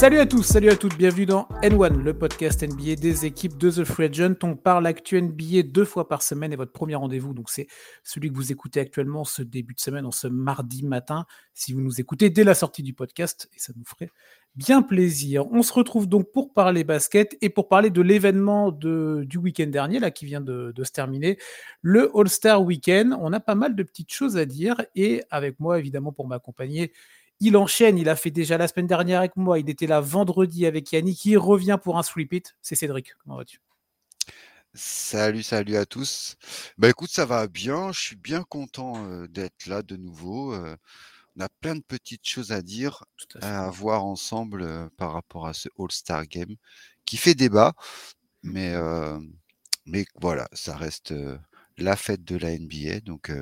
Salut à tous, salut à toutes, bienvenue dans N1, le podcast NBA des équipes de The Free Agent. On parle actu NBA deux fois par semaine et votre premier rendez-vous, donc c'est celui que vous écoutez actuellement ce début de semaine, en ce mardi matin, si vous nous écoutez dès la sortie du podcast, et ça nous ferait bien plaisir. On se retrouve donc pour parler basket et pour parler de l'événement du week-end dernier, là, qui vient de, de se terminer, le All-Star Weekend. On a pas mal de petites choses à dire et avec moi, évidemment, pour m'accompagner, il enchaîne, il a fait déjà la semaine dernière avec moi, il était là vendredi avec Yannick, il revient pour un sweep it. C'est Cédric, comment vas-tu? Salut, salut à tous. Bah écoute, ça va bien, je suis bien content euh, d'être là de nouveau. euh, on a plein de petites choses à dire, à à voir ensemble euh, par rapport à ce All-Star Game qui fait débat, mais, mais voilà, ça reste la fête de la NBA, donc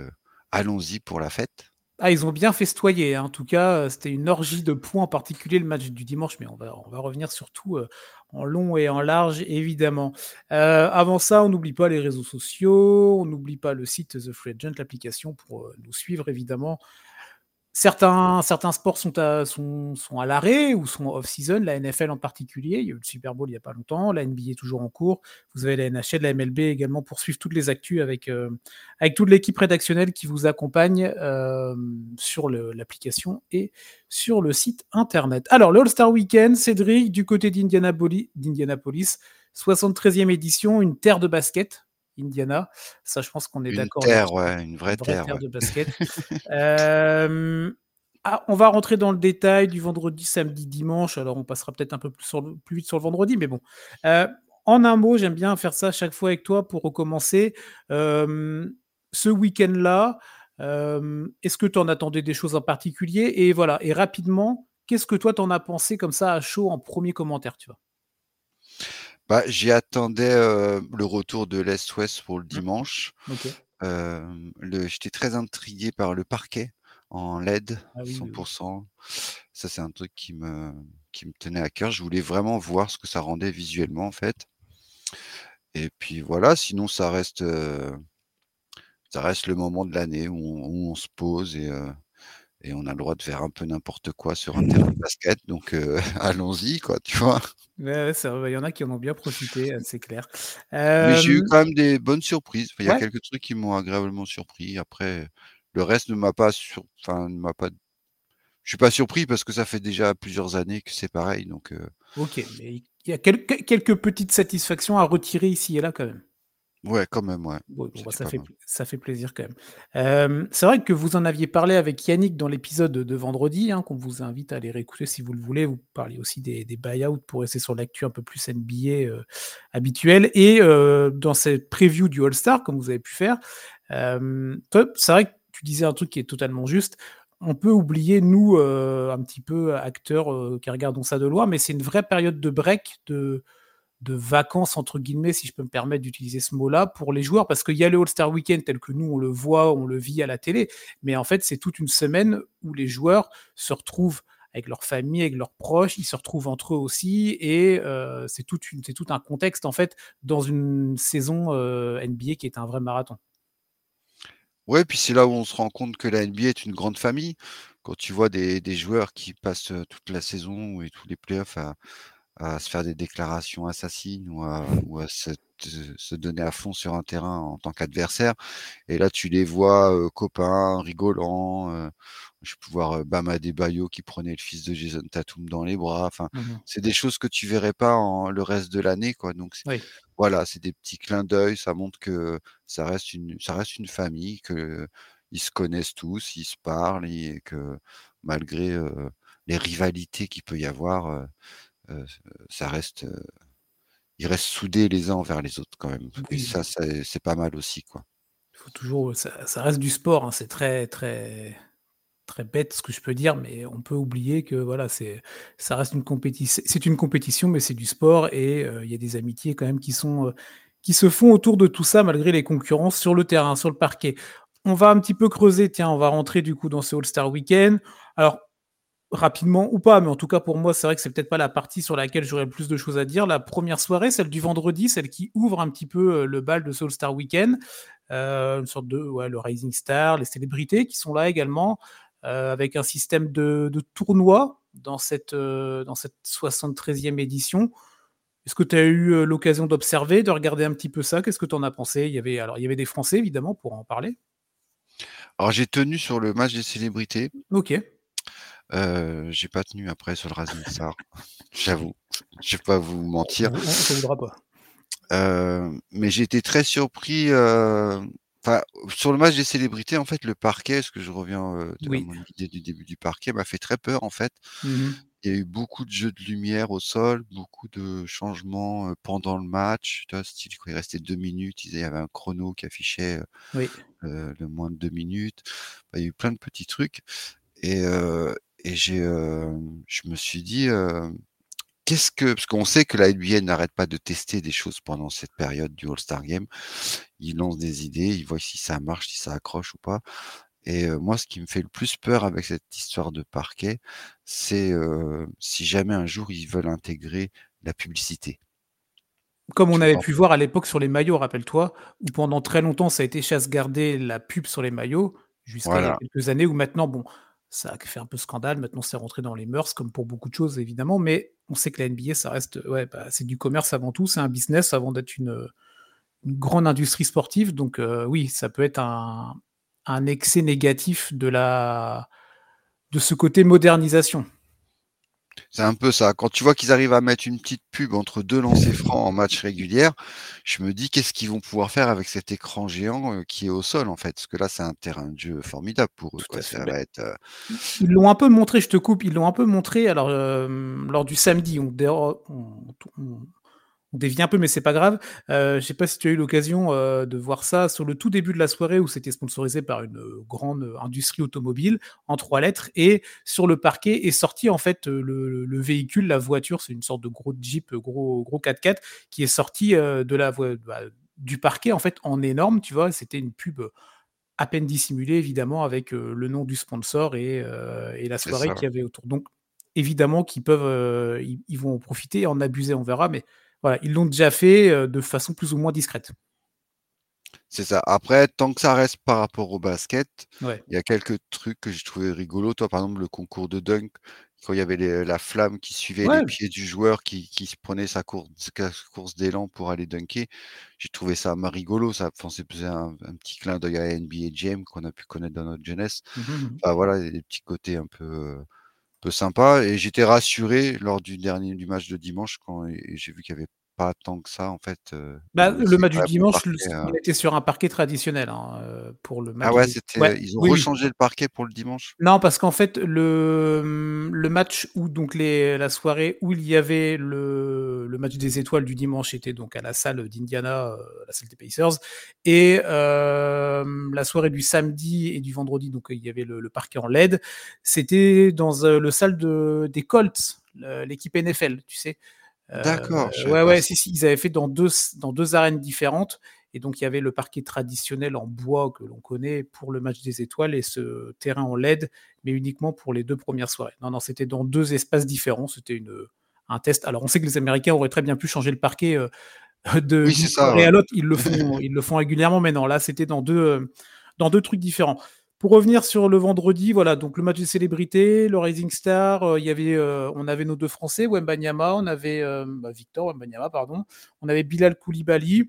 allons-y pour la fête. Ah, ils ont bien festoyé. hein. En tout cas, euh, c'était une orgie de points, en particulier le match du dimanche, mais on va, revenir surtout euh, en long et en large, évidemment. Euh, avant ça, on n'oublie pas les réseaux sociaux, on n'oublie pas le site The Free Agent, l'application pour nous suivre, évidemment. Certains, sports sont à, l'arrêt ou sont off-season, la NFL en particulier. Il y a eu le Super Bowl il n'y a pas longtemps, la NBA est toujours en cours. Vous avez la NHL, la MLB également pour suivre toutes les actus avec, euh, toute l'équipe rédactionnelle qui vous accompagne euh, sur l'application et sur le site internet. Alors, le All-Star Weekend, Cédric, du côté d'Indianapolis, 73e édition, une terre de basket, Indiana. Ça, je pense qu'on est Une d'accord. terre, là-dessus. ouais, une vraie Une vraie terre. terre ouais. de basket. Euh, ah, on va rentrer dans le détail du vendredi, samedi, dimanche. Alors, on passera peut-être un peu plus, sur le- plus vite sur le vendredi, mais bon. Euh, en un mot, j'aime bien faire ça chaque fois avec toi pour recommencer. Euh, ce week-end-là, est-ce que tu en attendais des choses en particulier? Et voilà, et rapidement, qu'est-ce que toi t'en as pensé comme ça à chaud en premier commentaire, tu vois? Bah, j'y attendais euh, le retour de l'Est-Ouest pour le Mm. dimanche. Euh, j'étais très intrigué par le parquet en LED, Ah oui, oui, oui. 100%. Ça, c'est un truc qui me, qui me tenait à cœur. Je voulais vraiment voir ce que ça rendait visuellement, en fait. Et puis voilà, sinon, ça reste, euh, ça reste le moment de l'année où, on- où on se pose et, euh, et on a le droit de faire un peu n'importe quoi sur un terrain de basket. Donc, allons-y, quoi, tu vois? Ouais, ça il y en a qui en ont bien profité, euh, c'est clair. Mais j'ai eu Euh, quand même des bonnes surprises. Enfin, il y a ouais, quelques trucs qui m'ont agréablement surpris. Après, le reste ne m'a pas sur... enfin, ne m'a pas. Je suis pas surpris parce que ça fait déjà plusieurs années que c'est pareil. Donc, euh, ok, mais il y a quelques, quelques petites satisfactions à retirer ici et là quand même. Ouais, quand même, ouais. Bon, bon, bah, ça, fait, ça fait plaisir quand même. Euh, c'est vrai que vous en aviez parlé avec Yannick dans l'épisode de vendredi, hein, qu'on vous invite à aller réécouter si vous le voulez. Vous parliez aussi des, des buyouts pour rester sur l'actu un peu plus NBA euh, habituel. Et euh, dans cette preview du All-Star, comme vous avez pu faire, euh, c'est vrai que tu disais un truc qui est totalement juste. On peut oublier, nous, euh, un petit peu acteurs euh, qui regardons ça de loin, mais c'est une vraie période de break, de, de vacances, entre guillemets, si je peux me permettre d'utiliser ce mot-là, pour les joueurs, parce qu'il y a le All-Star Weekend tel que nous, on le voit, on le vit à la télé, mais en fait, c'est toute une semaine où les joueurs se retrouvent avec leur famille, avec leurs proches, ils se retrouvent entre eux aussi, et euh, c'est tout, un contexte, en fait, dans une saison euh, NBA qui est un vrai marathon. Ouais, puis c'est là où on se rend compte que la NBA est une grande famille. Quand tu vois des, des joueurs qui passent euh, toute la saison et tous les playoffs à, à se faire des déclarations assassines ou à, ou à se, donner à fond sur un terrain en tant qu'adversaire. Et là, tu les vois euh, copains, rigolants. euh, je peux voir euh, Bam Adebayo qui prenait le fils de Jason Tatum dans les bras. Enfin, Mhm. c'est des choses que tu verrais pas en, le reste de l'année, quoi. Donc, Oui. voilà, c'est des petits clins d'œil. Ça montre que ça reste une, ça reste une famille, que ils se connaissent tous, ils se parlent et que malgré euh, les rivalités qu'il peut y avoir, ça reste, euh, ils restent soudés les uns envers les autres quand même. Et ça, ça, c'est pas mal aussi, quoi. il faut toujours, ça, ça reste du sport, hein, c'est très, très, très bête ce que je peux dire, mais on peut oublier que voilà, c'est, ça reste une compétition, c'est une compétition, mais c'est du sport et euh, il y a des amitiés quand même qui sont, euh, qui se font autour de tout ça malgré les concurrences sur le terrain, sur le parquet. On va un petit peu creuser, tiens, on va rentrer du coup dans ce All-Star Weekend. Alors, rapidement ou pas, mais en tout cas pour moi, c'est vrai que c'est peut-être pas la partie sur laquelle j'aurais le plus de choses à dire. La première soirée, celle du vendredi, celle qui ouvre un petit peu euh, le bal de ce All-Star Weekend, euh, une sorte de ouais, le Rising Star, les célébrités qui sont là également, euh, avec un système de, de tournoi dans cette, dans cette 73e édition. Est-ce que tu as eu l'occasion d'observer, de regarder un petit peu ça? Qu'est-ce que tu en as pensé? Il y, avait, alors, il y avait des Français, évidemment, pour en parler. Alors, j'ai tenu sur le match des célébrités. Ok. Euh, j'ai pas tenu après sur le Racing Star, j'avoue. Je vais pas vous mentir. Ne voudra pas. Euh, mais j'ai été très surpris. Euh, sur le match des célébrités, en fait, le parquet, ce que je reviens de mon idée du début du parquet, m'a fait très peur, en fait. Mmh il y a eu beaucoup de jeux de lumière au sol, beaucoup de changements pendant le match. Tu vois, style, quand il restait deux minutes, il y avait un chrono qui affichait le moins de deux minutes. il y a eu plein de petits trucs. Et, et j'ai, je me suis dit, qu'est-ce que, parce qu'on sait que la NBA n'arrête pas de tester des choses pendant cette période du All-Star Game. Ils lancent des idées, ils voient si ça marche, si ça accroche ou pas. Et moi, ce qui me fait le plus peur avec cette histoire de parquet, c'est si jamais un jour ils veulent intégrer la publicité. Comme on avait pu voir à l'époque sur les maillots, rappelle-toi, où pendant très longtemps ça a été chasse gardée la pub sur les maillots, jusqu'à quelques années où maintenant, bon, ça a fait un peu scandale. Maintenant, c'est rentré dans les mœurs, comme pour beaucoup de choses, évidemment. Mais on sait que la NBA, ça reste, ouais, bah, c'est du commerce avant tout, c'est un business avant d'être une, grande industrie sportive. Donc, euh, oui, ça peut être un, excès négatif de, la, de ce côté modernisation. C'est un peu ça. Quand tu vois qu'ils arrivent à mettre une petite pub entre deux lancers francs en match régulier, je me dis qu'est-ce qu'ils vont pouvoir faire avec cet écran géant euh, qui est au sol en fait? Parce que là, c'est un terrain de jeu formidable pour eux. Euh, ils l'ont un peu montré, je te coupe, ils l'ont un peu montré alors, euh, lors du samedi. On, on, on dévie un peu, mais c'est pas grave. Euh, je sais pas si tu as eu l'occasion euh, de voir ça sur le tout début de la soirée où c'était sponsorisé par une euh, grande industrie automobile en trois lettres et sur le parquet est sorti en fait le, véhicule, la voiture, c'est une sorte de gros Jeep, gros gros 4x4 qui est sorti de la bah, du parquet en fait en énorme, tu vois. C'était une pub à peine dissimulée évidemment avec le nom du sponsor et, la soirée qu'il y avait autour. Donc évidemment qu'ils peuvent, ils, vont en profiter, en abuser, on verra, mais voilà, ils l'ont déjà fait de façon plus ou moins discrète. C'est ça. Après, tant que ça reste par rapport au basket, il y a quelques trucs que j'ai trouvé rigolo. Toi, par exemple, le concours de dunk, quand il y avait la flamme qui suivait les pieds du joueur qui, prenait sa course, course d'élan pour aller dunker, j'ai trouvé ça rigolo. Ça faisait un, un petit clin d'œil à NBA Jam qu'on a pu connaître dans notre jeunesse. Mmh mmh enfin, voilà, des petits côtés un peu peu sympa. Et j'étais rassuré lors du dernier du match de dimanche quand j'ai vu qu'il n'y avait pas tant que ça en fait. bah, le match du dimanche, il était sur un parquet traditionnel hein, pour le match. Ah ouais, ils ont rechangé le parquet pour le dimanche? Non, parce qu'en fait le, mmh, le match où donc les, la soirée où il y avait le, le match des étoiles du dimanche était donc à la salle d'Indiana, la salle des Pacers, et la soirée du samedi et du vendredi donc il y avait le, parquet en LED. C'était dans le salle de, des Colts, l'équipe NFL, tu sais? D'accord. Euh, ouais, ouais, si, si, ils avaient fait dans deux, dans deux arènes différentes. Et donc, il y avait le parquet traditionnel en bois que l'on connaît pour le match des étoiles et ce terrain en LED, mais uniquement pour les deux premières soirées. Non, non, c'était dans deux espaces différents. C'était une, un test. Alors, on sait que les Américains auraient très bien pu changer le parquet euh, de oui, soirée à l'autre. Ils le font, ils le font régulièrement, mais non, là, c'était dans deux, euh, dans deux trucs différents. Pour revenir sur le vendredi, voilà, donc le match des célébrités, le Rising Star, euh, y avait, euh, on avait nos deux Français, Wembanyama, on avait euh, bah, Victor pardon, on avait Bilal Koulibaly.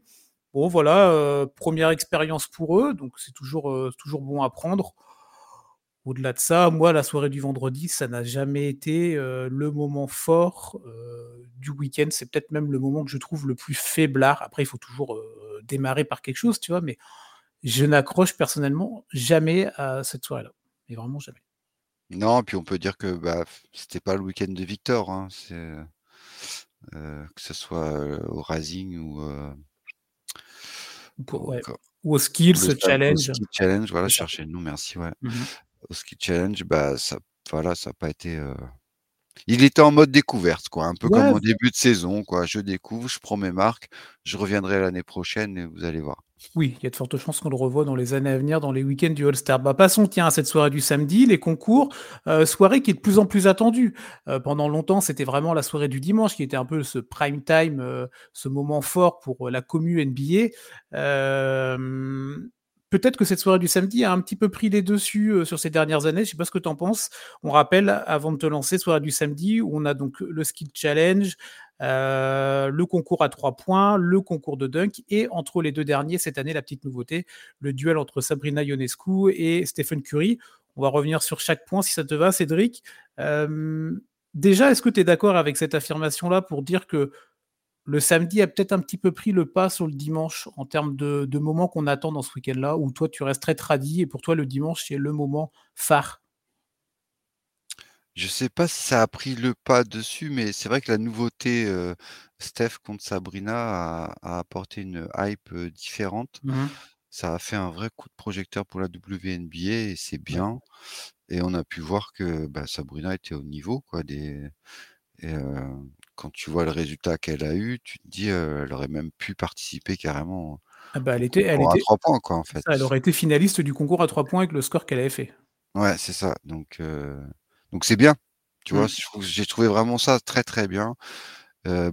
Bon, voilà, première expérience pour eux, donc c'est toujours, toujours bon à prendre. Au-delà de ça, moi, la soirée du vendredi, ça n'a jamais été le moment fort du week-end. C'est peut-être même le moment que je trouve le plus faiblard. Après, il faut toujours démarrer par quelque chose, tu vois, mais je n'accroche personnellement jamais à cette soirée-là. Mais vraiment jamais. Non, puis on peut dire que bah, c'était pas le week-end de Victor. Hein. Euh, que ce soit euh, au Rising ou, euh, au, au Skills Challenge. Au Challenge, voilà, chercher le nom, merci. Ouais. Au Ski Challenge, bah, ça voilà, ça n'a pas été. Il était en mode découverte, quoi, un peu comme au début de saison, quoi. Je découvre, je prends mes marques, je reviendrai l'année prochaine et vous allez voir. Oui, il y a de fortes chances qu'on le revoie dans les années à venir, dans les week-ends du All-Star. Bah, passons tiens à cette soirée du samedi, les concours, euh, soirée qui est de plus en plus attendue. Euh, pendant longtemps, c'était vraiment la soirée du dimanche qui était un peu ce prime time, euh, ce moment fort pour la commu NBA. Peut-être que cette soirée du samedi a un petit peu pris les dessus euh, sur ces dernières années. Je sais pas ce que tu en penses. On rappelle, avant de te lancer, soirée du samedi, où on a donc le skill challenge, euh, le concours à trois points, le concours de dunk, et entre les deux derniers, cette année, la petite nouveauté, le duel entre Sabrina Ionescu et Stephen Curry. On va revenir sur chaque point si ça te va, Cédric. Euh, déjà, est-ce que tu es d'accord avec cette affirmation-là pour dire que le samedi a peut-être un petit peu pris le pas sur le dimanche en termes de, moments qu'on attend dans ce week-end-là, où toi tu restes très tradit et pour toi le dimanche c'est le moment phare Je sais pas si ça a pris le pas dessus, mais c'est vrai que la nouveauté euh, Steph contre Sabrina a, apporté une hype euh, différente. Mmh ça a fait un vrai coup de projecteur pour la WNBA et c'est bien. Et on a pu voir que bah, Sabrina était au niveau quoi, des, et quand tu vois le résultat qu'elle a eu, tu te dis, elle aurait même pu participer carrément ah bah, elle était elle à était 3 points quoi, en fait. elle aurait été finaliste du concours à 3 points avec le score qu'elle avait fait. Ouais, c'est ça, donc donc c'est bien, tu vois? Mmh. j'ai trouvé vraiment ça très, très bien.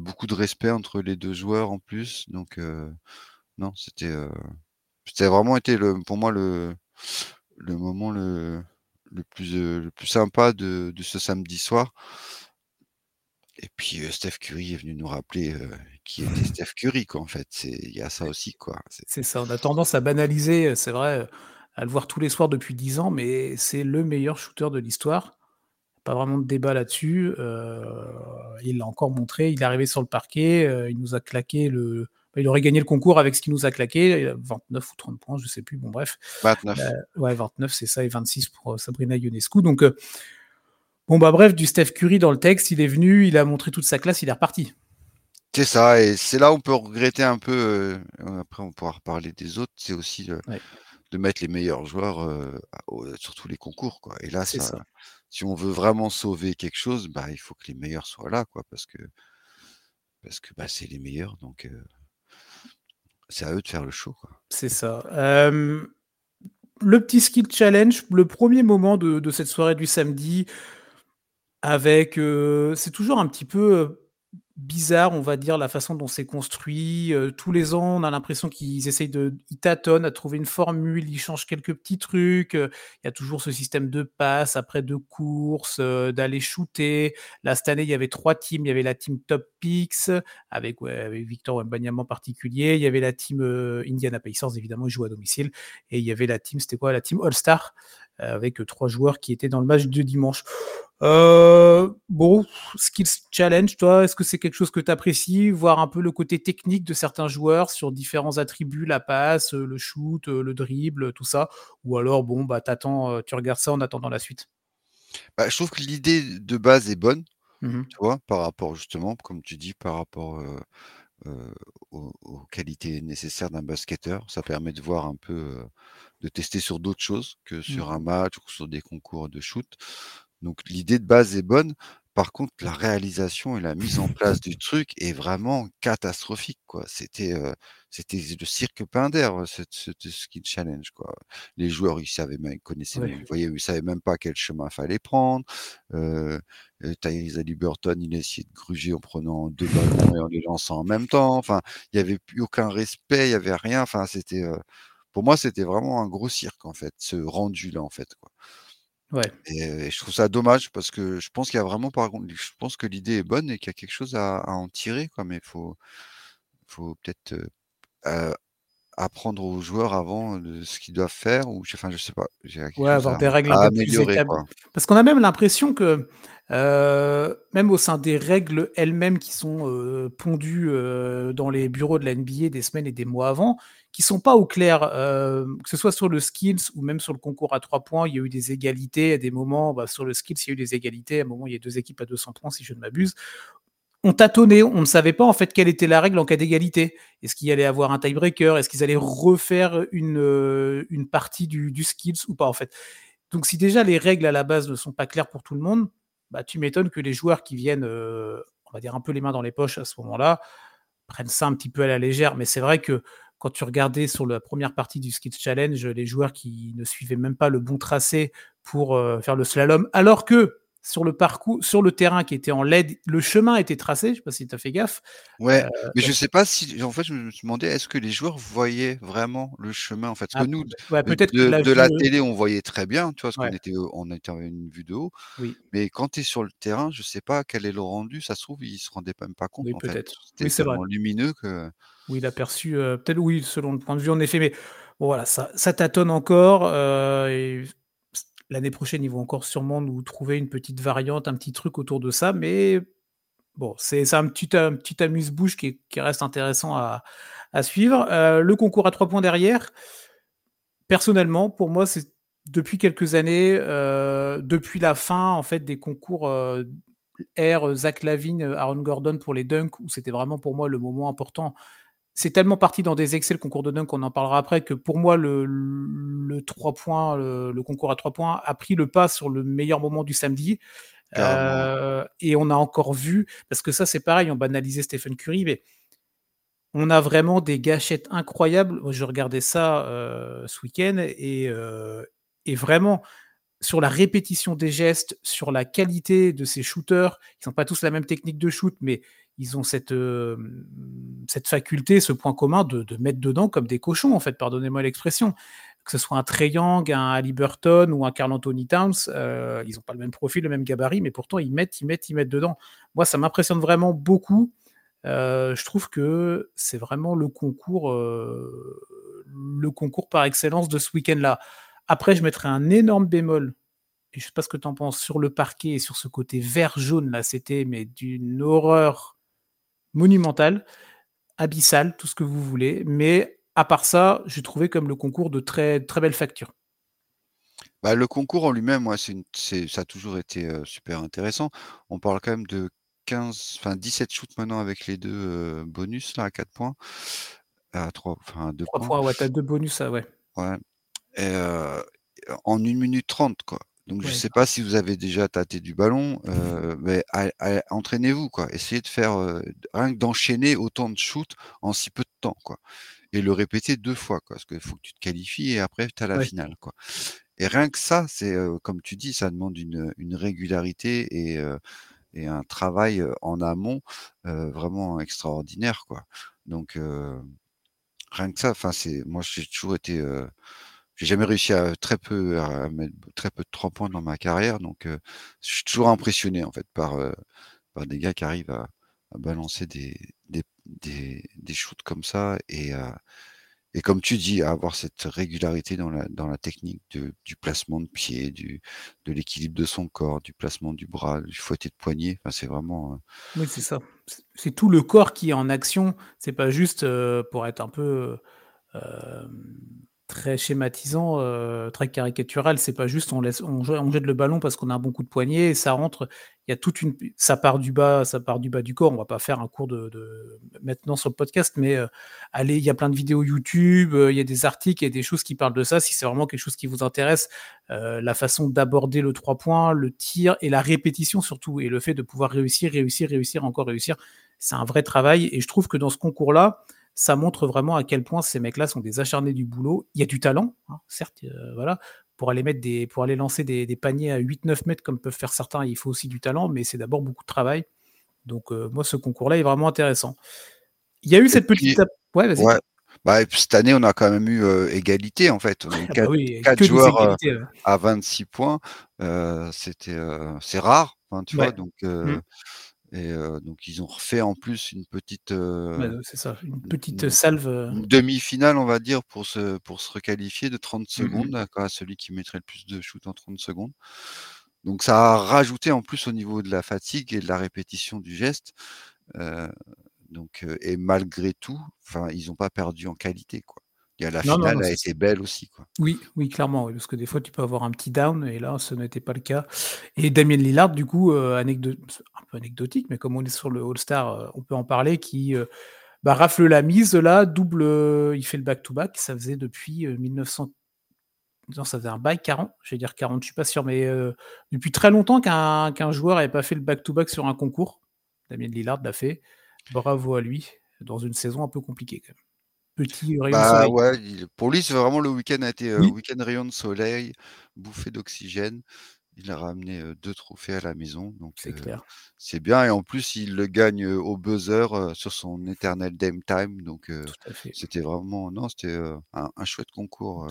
beaucoup de respect entre les deux joueurs en plus, donc non, c'était, c'était vraiment été le pour moi le le moment le le plus, le plus sympa de de ce samedi soir. Et puis, Steph Curry est venu nous rappeler, qui était Steph Curry, quoi, en fait. il y a ça aussi, quoi. C'est ça, on a tendance à banaliser, c'est vrai, à le voir tous les soirs depuis 10 ans, mais c'est le meilleur shooter de l'histoire. Pas vraiment de débat là-dessus, il l'a encore montré, il est arrivé sur le parquet, il nous a claqué le bah, il aurait gagné le concours avec ce qu'il nous a claqué, 29 ou 30 points, je sais plus, bon bref. 29. ouais, 29, c'est ça et 26 pour, Sabrina Ionescu, donc Bon, bah bref, du Steph Curry dans le texte, il est venu, il a montré toute sa classe, il est reparti. C'est ça, et c'est là où on peut regretter un peu, euh, après on pourra reparler des autres, c'est aussi de mettre les meilleurs joueurs euh, sur tous les concours. Quoi. Et là, ça, si on veut vraiment sauver quelque chose, bah, il faut que les meilleurs soient là, quoi, parce que parce que bah, c'est les meilleurs, donc euh, c'est à eux de faire le show. C'est ça. le petit skill challenge, le premier moment de, de cette soirée du samedi, avec, c'est toujours un petit peu, bizarre, on va dire, la façon dont c'est construit. tous les ans, on a l'impression qu'ils essayent de ils tâtonnent à trouver une formule, ils changent quelques petits trucs, il y a toujours ce système de passe, après de courses, d'aller shooter. Là, cette année, il y avait trois teams. Il y avait la team Top Picks avec Victor Wembanyama en particulier. Il y avait la team, Indiana Pacers, évidemment, ils jouent à domicile et il y avait la team, c'était quoi? La team All-Star, avec, trois joueurs qui étaient dans le match de dimanche. Euh, bon, Skills Challenge, toi, est-ce que c'est quelque chose que tu apprécies Voir un peu le côté technique de certains joueurs sur différents attributs, la passe, le shoot, le dribble, tout ça. Ou alors, bon, bah, t'attends, tu regardes ça en attendant la suite. Bah, Je trouve que l'idée de base est bonne, mmh tu vois, par rapport justement, comme tu dis, par rapport aux, qualités nécessaires d'un basketteur. Ça permet de voir un peu, de tester sur d'autres choses que sur mmh. un match ou sur des concours de shoot. Donc l'idée de base est bonne. Par contre, la réalisation et la mise en place du truc est vraiment catastrophique, quoi. C'était, c'était le cirque Pinder, ce ce skill challenge, quoi. Les joueurs, ils savaient même, ils connaissaient même, vous voyez, ils savaient même pas quel chemin fallait prendre. Heu, heu, Tyrese Haliburton, il essayait de gruger en prenant deux ballons et en les lançant en même temps. Enfin, il y avait plus aucun respect, il y avait rien. Enfin, c'était, pour moi, c'était vraiment un gros cirque, en fait, ce rendu-là, en fait, quoi. Ouais. Et je trouve ça dommage parce que je pense qu'il y a vraiment par contre je pense que l'idée est bonne et qu'il y a quelque chose à à en tirer quoi, mais il faut faut peut-être, heu apprendre aux joueurs avant de ce qu'ils doivent faire ou enfin je sais pas, Ouais, avoir des règles un peu plus établies. Parce qu'on a même l'impression que, même au sein des règles elles-mêmes qui sont, pondues, dans les bureaux de la NBA des semaines et des mois avant, qui sont pas au clair, euh, que ce soit sur le skills ou même sur le concours à trois points, il y a eu des égalités à des moments. Bah, sur le skills, il y a eu des égalités. À un moment, il y a deux équipes à 200 points, si je ne m'abuse. On tâtonnait, on ne savait pas en fait quelle était la règle en cas d'égalité. Est-ce qu'il y allait avoir un tiebreaker? Est-ce qu'ils allaient refaire une, euh, une partie du, du, skills ou pas en fait? Donc si déjà les règles à la base ne sont pas claires pour tout le monde, bah, tu m'étonnes que les joueurs qui viennent, euh, on va dire un peu les mains dans les poches à ce moment-là, prennent ça un petit peu à la légère. Mais c'est vrai que quand tu regardais sur la première partie du Skill Challenge, les joueurs qui ne suivaient même pas le bon tracé pour euh, faire le slalom, alors que sur le parcours, sur le terrain qui était en LED, le chemin était tracé. Je sais pas si tu as fait gaffe. Ouais, euh, mais je sais pas si, en fait, je me demandais, est-ce que les joueurs voyaient vraiment le chemin, en fait? Parce que ah, nous, peut-être de, la télé, on voyait très bien, tu vois, parce qu'on était, on était en une vue de haut. Oui. Mais quand tu es sur le terrain, je sais pas quel est le rendu. Ça se trouve, ils se rendaient même pas compte, oui, fait. C'était tellement lumineux que. Oui, il a perçu, euh, peut-être, oui, selon le point de vue, en effet, mais bon, voilà, ça, ça tâtonne encore. Euh, L'année prochaine, ils vont encore sûrement nous trouver une petite variante, un petit truc autour de ça, mais bon, c'est un petit, un petit amuse-bouche qui, reste intéressant à, suivre. Euh, le concours à trois points derrière, personnellement, pour moi, c'est depuis quelques années, depuis la fin en fait des concours euh, R, Zach Lavine, Aaron Gordon pour les dunks, où c'était vraiment pour moi le moment important c'est tellement parti dans des excès le concours de dunk qu'on en parlera après que pour moi le, le points le, concours à 3 points a pris le pas sur le meilleur moment du samedi. Euh, et on a encore vu parce que ça c'est pareil on banalisait Stephen Curry mais on a vraiment des gâchettes incroyables. Je regardais ça euh, ce week-end et, euh, et vraiment sur la répétition des gestes, sur la qualité de ces shooters, ils n'ont pas tous la même technique de shoot, mais ils ont cette, cette faculté, ce point commun de, mettre dedans comme des cochons, en fait, pardonnez-moi l'expression. Que ce soit un Trey Young, un Halliburton ou un Carl Anthony Towns, ils n'ont pas le même profil, le même gabarit, mais pourtant ils mettent, ils mettent, ils mettent dedans. Moi, ça m'impressionne vraiment beaucoup. je trouve que c'est vraiment le concours, le concours par excellence de ce week-end-là. Après, je mettrai un énorme bémol je sais pas ce que tu en penses sur le parquet et sur ce côté vert jaune là, c'était mais d'une horreur monumental, abyssal, tout ce que vous voulez. Mais à part ça, j'ai trouvé comme le concours de très, très belle facture. Bah, le concours en lui-même, ça a toujours été super intéressant. On parle quand même de 15, enfin 17 shoots maintenant avec les deux bonus là à 4 points. À 3, enfin 2 points. points, ouais, t'as deux bonus, ça, ouais. Ouais. Et, en 1 minute 30, quoi. Donc je ne sais pas si vous avez déjà tâté du ballon, euh, mais entraînez-vous quoi. Essayez de faire euh, rien que d'enchaîner autant de shoots en si peu de temps quoi. Et le répéter deux fois quoi, parce qu'il faut que tu te qualifies et après tu as la finale quoi. Et rien que ça, c'est euh, comme tu dis, ça demande une, une régularité et, et un travail en amont vraiment extraordinaire quoi. Donc rien que ça, enfin c'est moi j'ai toujours été j'ai jamais réussi à très peu à mettre très peu de trois points dans ma carrière, donc je suis toujours impressionné en fait par, par des gars qui arrivent à, balancer des, des, des, shoots comme ça et et comme tu dis, à avoir cette régularité dans la, dans la technique du placement de pied, du, de l'équilibre de son corps, du placement du bras, du fouetté de poignet. C'est vraiment. Oui, c'est ça. C'est tout le corps qui est en action. C'est pas juste pour être un peu très schématisant, euh, très caricatural. C'est pas juste on laisse, on, jette le ballon parce qu'on a un bon coup de poignet et ça rentre. Il y a toute une, ça part du bas, ça part du bas du corps. On va pas faire un cours de, maintenant sur le podcast, mais euh, allez, il y a plein de vidéos YouTube, euh, il y a des articles, il y a des choses qui parlent de ça. Si c'est vraiment quelque chose qui vous intéresse, la façon d'aborder le trois points, le tir et la répétition surtout, et le fait de pouvoir réussir, réussir, réussir, encore réussir, c'est un vrai travail. Et je trouve que dans ce concours-là, ça montre vraiment à quel point ces mecs-là sont des acharnés du boulot. Il y a du talent, hein, certes, euh, voilà, pour aller mettre des, pour aller lancer des, paniers à 8-9 mètres comme peuvent faire certains, il faut aussi du talent, mais c'est d'abord beaucoup de travail. Donc euh, moi, ce concours-là est vraiment intéressant. Il y a eu cette petite. Ouais, vas-y. Bah, cette année, on a quand même eu euh, égalité en fait. On a 4, ah bah joueurs à 26 points. C'était, c'est rare, tu vois. Donc, mmh. Et donc ils ont refait en plus une petite, ça, une petite salve. demi-finale, on va dire, pour se, pour se requalifier de 30 mmh secondes à celui qui mettrait le plus de shoot en 30 secondes. Donc ça a rajouté en plus au niveau de la fatigue et de la répétition du geste. donc, et malgré tout, enfin, ils n'ont pas perdu en qualité, quoi la finale a été belle aussi. Quoi. Oui, oui, clairement, parce que des fois tu peux avoir un petit down, et là ce n'était pas le cas. Et Damien Lillard, du coup, euh, un peu anecdotique, mais comme on est sur le All-Star, euh, on peut en parler, qui euh, bah, rafle la mise là, double, il fait le back-to-back, ça faisait depuis 1900. Non, ça faisait un bail 40, je vais dire 40, je suis pas sûr, mais depuis très longtemps qu'un joueur n'avait pas fait le back-to-back sur un concours. Damien Lillard l'a fait. Bravo à lui, dans une saison un peu compliquée quand même petit rayon de bah, soleil. Ouais, pour lui, c'est vraiment le week-end a été week-end rayon de soleil, bouffée d'oxygène. il a ramené, 2 trophées à la maison, donc C'est clair. c'est bien et en plus il le gagne, au buzzer, sur son éternel Dame Time donc c'était vraiment non, c'était, un un chouette concours,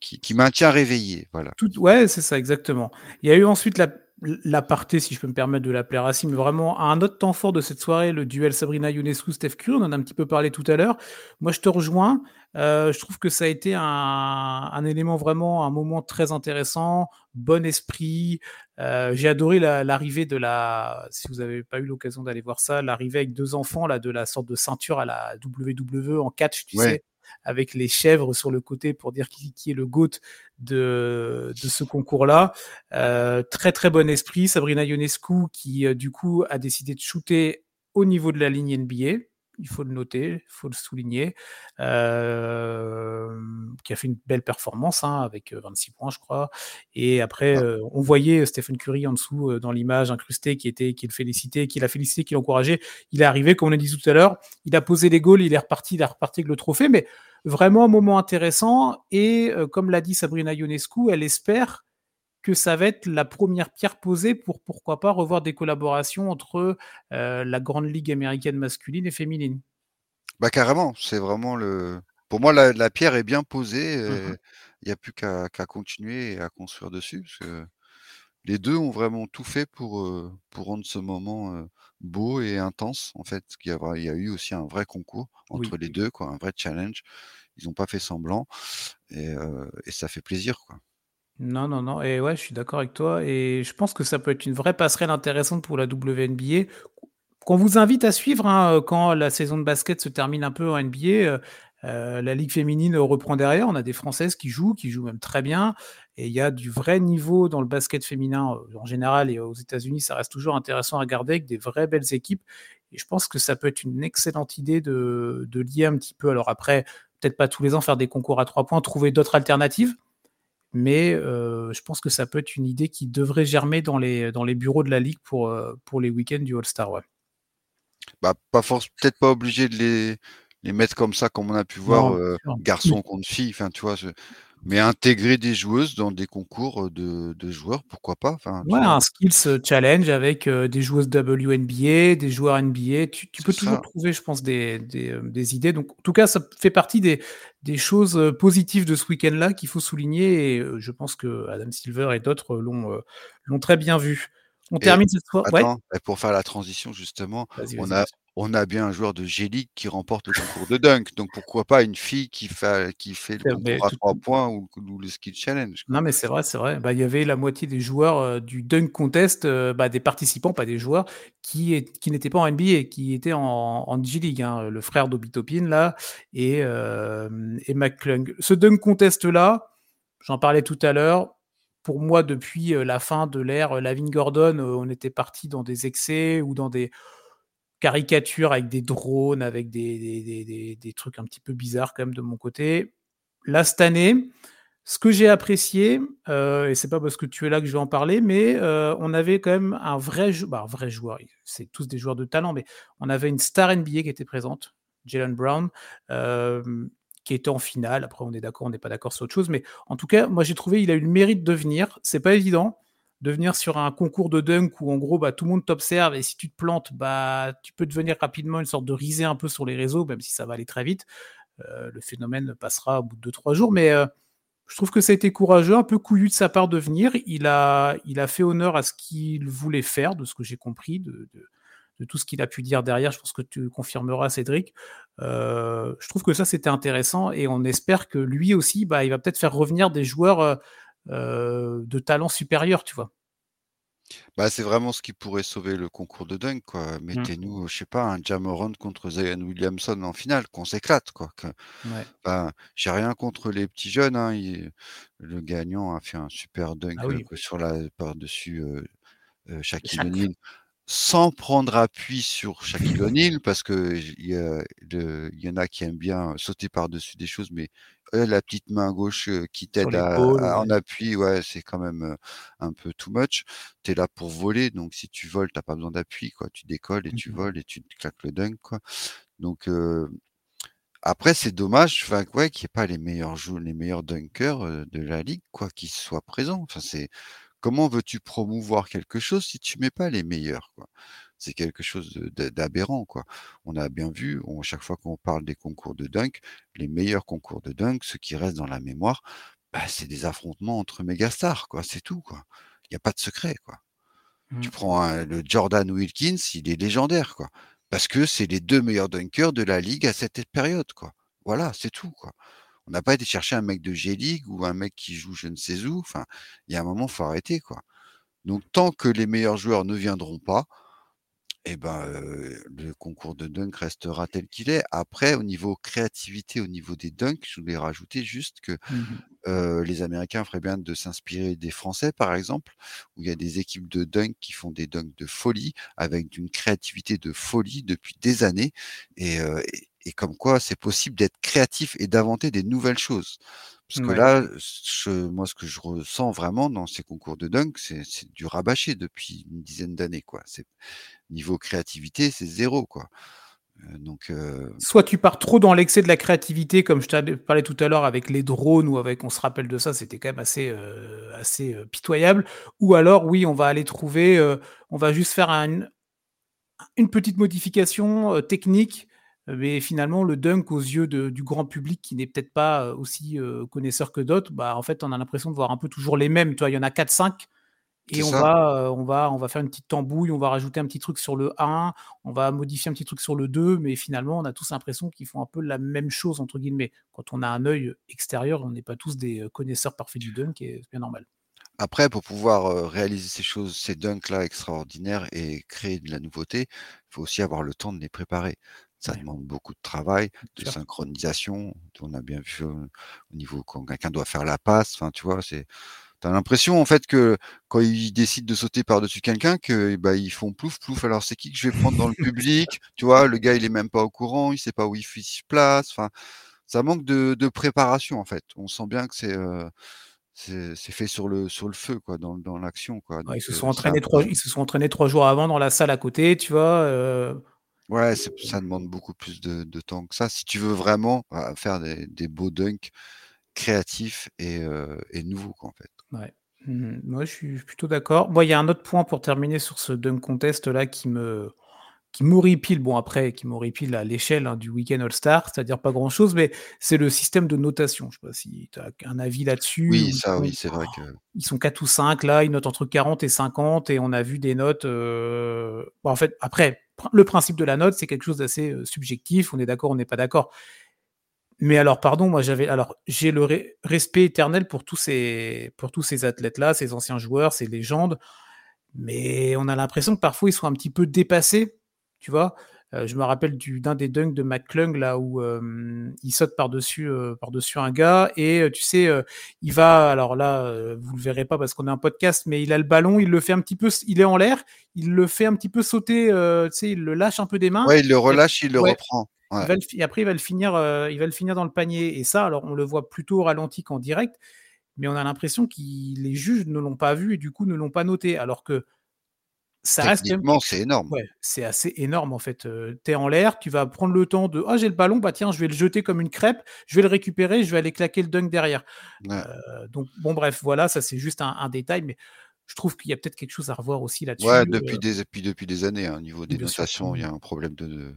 qui qui maintient réveillé, voilà. Tout ouais, c'est ça, exactement. Il y a eu ensuite la l'aparté, si je peux me permettre de l'appeler ainsi, mais vraiment un autre temps fort de cette soirée, le duel Sabrina Ionescu-Steph Curry, on en a un petit peu parlé tout à l'heure. Moi, je te rejoins, heu, je trouve que ça a été un un élément vraiment, un moment très intéressant, bon esprit, heu, j'ai adoré la l'arrivée de la si vous avez pas eu l'occasion d'aller voir ça, l'arrivée avec 2 enfants là, de la sorte de ceinture à la WWE en catch, tu Ouais. sais? Avec les chèvres sur le côté pour dire qui est le GOAT de ce concours-là. Heu, très, très bon esprit. Sabrina Ionescu qui, heu, du coup, a décidé de shooter au niveau de la ligne NBA. Il faut le noter, il faut le souligner. Hem, qui a fait une belle performance, hein, avec, heu, 26 points, je crois et après, Ah. heu, on voyait Stephen Curry en dessous, dans l'image incrustée qui était qui le félicitait, qui l'a félicité, qui l'encourageait. Il est arrivé, comme on a dit tout à l'heure, il a posé les goals, il est reparti il est reparti avec le trophée, mais vraiment un moment intéressant et comme l'a dit Sabrina Ionescu, elle espère que ça va être la première pierre posée pour, pourquoi pas, revoir des collaborations entre, heu, la grande ligue américaine masculine et féminine. Bah, carrément, c'est vraiment le pour moi la la pierre est bien posée, Mmh il y a plus qu'à continuer et à construire dessus parce que les 2 ont vraiment tout fait pour, heu, pour rendre ce moment, heu, beau et intense, en fait. Qu'il y a il y a eu aussi un vrai concours Oui, entre les. 2 quoi, un vrai challenge. Ils ont pas fait semblant et et ça fait plaisir, quoi. Non, non, non. Et ouais, je suis d'accord avec toi. Et je pense que ça peut être une vraie passerelle intéressante pour la WNBA qu'on vous invite à suivre, hein, heu, quand la saison de basket se termine un peu en NBA, heu heu, la ligue féminine reprend derrière. On a des Françaises qui jouent, qui jouent même très bien. Et il y a du vrai niveau dans le basket féminin, en général. Et aux États-Unis, ça reste toujours intéressant à regarder avec des vraies belles équipes. Et je pense que ça peut être une excellente idée de lier un petit peu. Alors après, peut-être pas tous les ans faire des concours à 3 points, trouver d'autres alternatives mais heu, je pense que ça peut être une idée qui devrait germer dans les dans les bureaux de la ligue pour, heu, pour les week-ends du All-Star, ouais. Bah, pas force peut-être pas obligé de les les mettre comme ça, comme on a pu voir, Non. Oui. garçons contre filles, enfin, tu vois? Mais intégrer des joueuses dans des concours, heu, de de joueurs, pourquoi pas? Enfin, Ouais, vois? un skills, challenge avec, heu, des joueuses WNBA, des joueurs NBA. Tu peux toujours ça. trouver, je pense, des des, hem, des idées donc en tout cas, ça fait partie des des choses, positives de ce week-end-là qu'il faut souligner et je pense qu'Adam Silver et d'autres l'ont, très bien vu. On Et termine cette ouais? et pour faire la transition justement, Vas-y, on vas-y, a. on a bien un joueur de G-League qui remporte le concours de dunk, donc pourquoi pas une fille qui fait qui fait le concours à tout 3 points ou ou le skill challenge, quoi. Non, mais c'est vrai, c'est vrai. Bah, il y avait la moitié des joueurs, heu, du dunk contest, heu, bah, des participants, pas des joueurs, qui ét qui n'étaient pas en NBA, qui étaient en en G-League, hein, le frère d'Obi Toppin là et hem et McClung. Ce dunk contest là, j'en parlais tout à l'heure, pour moi depuis, la fin de l'ère Lavine Gordon, on était parti dans des excès ou dans des caricatures avec des drones, avec des trucs un petit peu bizarres quand même de mon côté. Là, cette année, ce que j'ai apprécié, heu et c'est pas parce que tu es là que je vais en parler, mais heu, on avait quand même un vrai bah, vrai joueur, c'est tous des joueurs de talent, mais on avait une star NBA qui était présente, Jaylen Brown, hem, qui était en finale. Après, on est d'accord, on n'est pas d'accord sur autre chose, mais en tout cas, moi, j'ai trouvé il a eu le mérite de venir. C'est pas évident de venir sur un concours de dunk où en gros, bah, tout le monde t'observe et si tu te plantes, bah, tu peux devenir rapidement une sorte de risée un peu sur les réseaux, même si ça va aller très vite. Heu, le phénomène passera au bout de 2-3 jours, mais heu, je trouve que ça a été courageux, un peu couillu de sa part de venir. Il a il a fait honneur à ce qu'il voulait faire, de ce que j'ai compris, de de tout ce qu'il a pu dire derrière. Je pense que tu confirmeras, Cédric. Heu, je trouve que ça, c'était intéressant et on espère que lui aussi, bah, il va peut-être faire revenir des joueurs, de talent supérieur, tu vois? Bah, c'est vraiment ce qui pourrait sauver le concours de dunk, quoi. Mmh. Mettez-nous, je sais pas, un Ja Morant contre Zion Williamson en finale, qu'on s'éclate, quoi, que Ouais. enfin, j'ai rien contre les petits jeunes, hein, il le gagnant a fait un super Ah dunk, oui, que sur la par-dessus, heu heu, Shaquille O'Neal, sans prendre appui sur Shaquille O'Neal parce que il y y en a qui aiment bien sauter par-dessus des choses, mais la petite main gauche, qui t'aide à en appui, ouais, c'est quand même, un peu too much. Tu es là pour voler, donc si tu voles, tu as pas besoin d'appui, quoi. Tu décolles et Mmh tu mh. voles et tu te claques le dunk, quoi. Donc après c'est dommage, enfin, ouais, qu'il y ait pas les meilleurs jou les meilleurs dunkers, de la ligue, quoi, qui soient présents. Enfin, c'est comment veux-tu promouvoir quelque chose si tu mets pas les meilleurs, quoi? C'est quelque chose d'aberrant, quoi. On a bien vu, on chaque fois qu'on parle des concours de dunk, les meilleurs concours de dunk, ceux qui restent dans la mémoire, bah, c'est des affrontements entre méga stars, quoi, c'est tout, quoi. Il y a pas de secret, quoi. Tu Mmh. prends un le Jordan Wilkins, il est légendaire, quoi, parce que c'est les 2 meilleurs dunkers de la ligue à cette période, quoi. Voilà, c'est tout, quoi. On n'a pas été chercher un mec de G-League ou un mec qui joue je ne sais où, enfin, il y a un moment, faut arrêter, quoi. Donc tant que les meilleurs joueurs ne viendront pas et ben, le concours de dunk restera tel qu'il est. Après au niveau créativité, au niveau des dunks, je voulais rajouter juste que, Mmh les Américains feraient bien de s'inspirer des Français, par exemple, où il y a des équipes de dunk qui font des dunks de folie, avec d'une créativité de folie depuis des années et heu et et comme quoi c'est possible d'être créatif et d'inventer des nouvelles choses. Parce que là, moi ce que je ressens vraiment dans ces concours de dunk, c'est du rabâché depuis une dizaine d'années, quoi. Niveau créativité, c'est 0, quoi. Heu, donc heu Soit tu pars trop dans l'excès de la créativité, comme je t'avais parlé tout à l'heure avec les drones ou avec on se rappelle de ça, c'était quand même assez, heu, assez, pitoyable. Ou alors, oui, on va aller trouver, on va juste faire un une petite modification, technique, mais finalement le dunk aux yeux de du grand public qui n'est peut-être pas, heu, aussi, heu, connaisseur que d'autres, bah, en fait, on a l'impression de voir un peu toujours les mêmes? Il y en a 4-5 C'est et on ça. va, heu, on va on va faire une petite tambouille, on va rajouter un petit truc sur le 1, on va modifier un petit truc sur le 2, mais finalement, on a tous l'impression qu'ils font un peu «la même chose» entre guillemets. Quand on a un œil extérieur, on n'est pas tous des, connaisseurs parfaits du dunk et c'est bien normal. Après pour pouvoir, réaliser ces choses, ces dunks-là extraordinaires et créer de la nouveauté, il faut aussi avoir le temps de les préparer. Ça demande beaucoup de travail, de synchronisation. On a bien vu, au niveau quand quelqu'un doit faire la passe, enfin, tu vois? C'est tu as l'impression en fait que quand ils décident de sauter par-dessus quelqu'un que, bah, ils font plouf plouf, alors c'est qui que je vais prendre dans le public? Tu vois? Le gars, il est même pas au courant, il sait pas où il se place, enfin, ça manque de de préparation, en fait. On sent bien que c'est, c'est fait sur le sur le feu, quoi, dans dans l'action, quoi, Ouais, ils se sont entraînés 3 important. ils se sont entraînés 3 jours avant dans la salle à côté, tu vois? Ouais, ça demande beaucoup plus de de temps que ça. Si tu veux vraiment, bah, faire des des beaux dunks créatifs et nouveaux, quoi, en fait. Ouais. Mmh mh. Moi, je suis plutôt d'accord. Moi, il y a un autre point pour terminer sur ce dunk contest là qui me qui m'horripile, bon après, qui m'horripile à l'échelle, hein, du week-end All-Star, c'est-à-dire pas grand-chose, mais c'est le système de notation. Je sais pas si tu as un avis là-dessus? Oui, ça sont oui, c'est vrai que ils sont 4 ou 5 là, ils notent entre 40 et 50 et on a vu des notes, bah, en fait, après, le principe de la note, c'est quelque chose d'assez, heu, subjectif. On est d'accord, on n'est pas d'accord. Mais alors, pardon, moi j'avais alors j'ai le respect éternel pour tous ces pour tous ces athlètes-là, ces anciens joueurs, ces légendes, mais on a l'impression que parfois ils sont un petit peu dépassés, tu vois? Heu, je me rappelle du d'un des dunks de McClung là où, hem, il saute par-dessus, heu, par-dessus un gars et tu sais, il va alors là, vous le verrez pas parce qu'on est en podcast, mais il a le ballon, il le fait un petit peu il est en l'air, il le fait un petit peu sauter, tu sais, il le lâche un peu des mains Ouais, il le et relâche, il le ouais, reprend. il va le fi après il va le finir, il va le finir dans le panier et ça, alors on le voit plutôt au ralenti qu'en direct, mais on a l'impression qui les juges ne l'ont pas vu et du coup ne l'ont pas noté alors que ça reste c'est énorme. ouais, c'est assez énorme en fait, heu, tu es en l'air, tu vas prendre le temps de: «Ah j'ai le ballon, bah tiens, je vais le jeter comme une crêpe, je vais le récupérer, je vais aller claquer le dunk derrière». Ouais. Donc bon bref, voilà, ça c'est juste un un détail, mais je trouve qu'il y a peut-être quelque chose à revoir aussi Ouais, là-dessus, depuis heu des et puis depuis des années, hein, au niveau des notations, il y Mmh. a un problème de de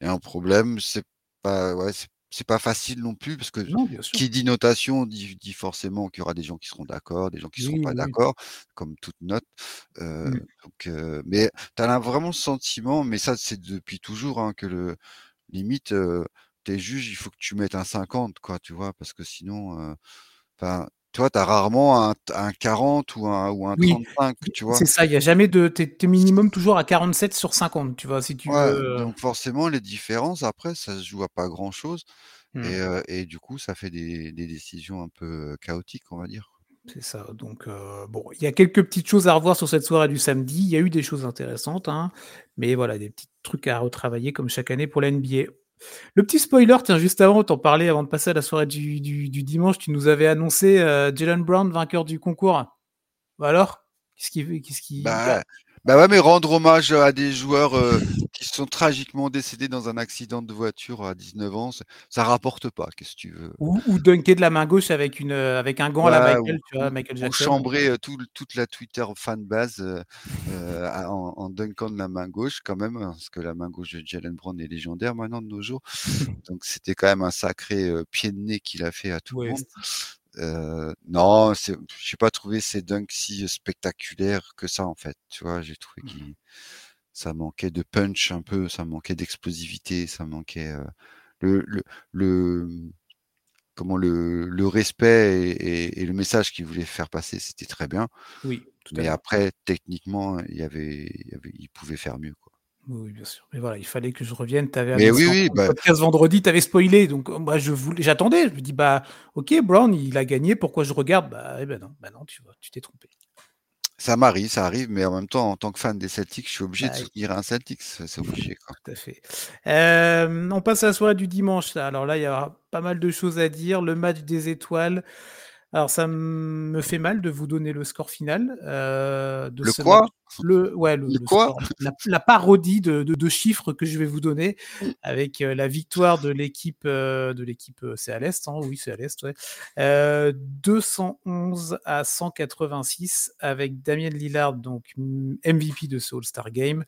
il y a un problème, c'est pas ouais, c'est c'est pas facile non plus parce que Non, qui dit notation dit dit forcément qu'il y aura des gens qui seront d'accord, des gens qui seront Oui, pas oui, d'accord, comme toute note. Heu, Mmh. donc heu, mais tu as vraiment le sentiment, mais ça c'est depuis toujours, hein, que le limite, heu, tu es juge, il faut que tu mettes un 50 quoi, tu vois? Parce que sinon, enfin, tu vois, tu as rarement un t un 40 ou un ou un Oui, 35, i tu vois? c'est ça, il y a jamais de tu es minimum toujours à 47 sur 50, tu vois? Si tu veux, Ouais, heu donc forcément les différences après ça se joue à pas grand-chose et Mmh. heu et du coup ça fait des des décisions un peu, heu, chaotiques, on va dire. C'est ça, donc bon, il y a quelques petites choses à revoir sur cette soirée du samedi. Il y a eu des choses intéressantes, hein, mais voilà, des petits trucs à retravailler comme chaque année pour la NBA. Le petit spoiler, tiens, juste avant, tu en parlais avant de passer à la soirée du du du dimanche, tu nous avais annoncé, heu, Jaylen Brown vainqueur du concours. Bah alors? Qu'est-ce qu'il v qu'est-ce qu'il a Bah bah, ouais, mais rendre hommage, à des joueurs, heu, qui sont tragiquement décédés dans un accident de voiture à 19 ans, ça ça rapporte pas, qu'est-ce que tu veux? Ou ou dunker de la main gauche avec une, heu, avec un gant à la Michael, ou tu vois? ou Michael ou Jackson. chambrer, heu, tout l toute la Twitter fanbase, à en en dunkant de la main gauche quand même, hein, parce que la main gauche de Jaylen Brown est légendaire maintenant de nos jours. Donc c'était quand même un sacré, pied de nez qu'il a fait à tout le monde. Heu, non, c'est j'ai pas trouvé ces dunks si spectaculaires que ça, en fait, tu vois? J'ai trouvé Mmh. Ça manquait de punch un peu, ça manquait d'explosivité, ça manquait, heu, le le le, mmh, comment le le respect et et et le message qu'il voulait faire passer, c'était très bien. Oui, tout Mais après techniquement, il y avait il y avait il pouvait faire mieux, quoi. Oui, bien sûr. Mais voilà, il fallait que je revienne. Tu avais Mais oui, oui, bah podcast vendredi, tu avais spoilé, donc moi je voulais j'attendais, je me dis: «Bah, OK, Brown, il a gagné, pourquoi je regarde?» bah, eh ben non, bah non, tu vois? Tu t'es trompé. Ça m'arrive, ça arrive, mais en même temps, en tant que fan des Celtics, je suis obligé de Bah soutenir un Celtics, c'est obligé, quoi. Tout à fait. On passe à la soirée du dimanche, là. Alors là, il y aura pas mal de choses à dire. Le match des étoiles. Alors ça me fait mal de vous donner le score final, heu, de Le ce quoi? Le ouais, le Le le quoi? score, la la parodie de de de chiffres que je vais vous donner avec, heu, la victoire de l'équipe, heu, de l'équipe, heu, c'est à l'Est, hein, oui, c'est à l'Est, ouais. Heu, 211 à 186 avec Damian Lillard, donc MVP de ce All-Star Game.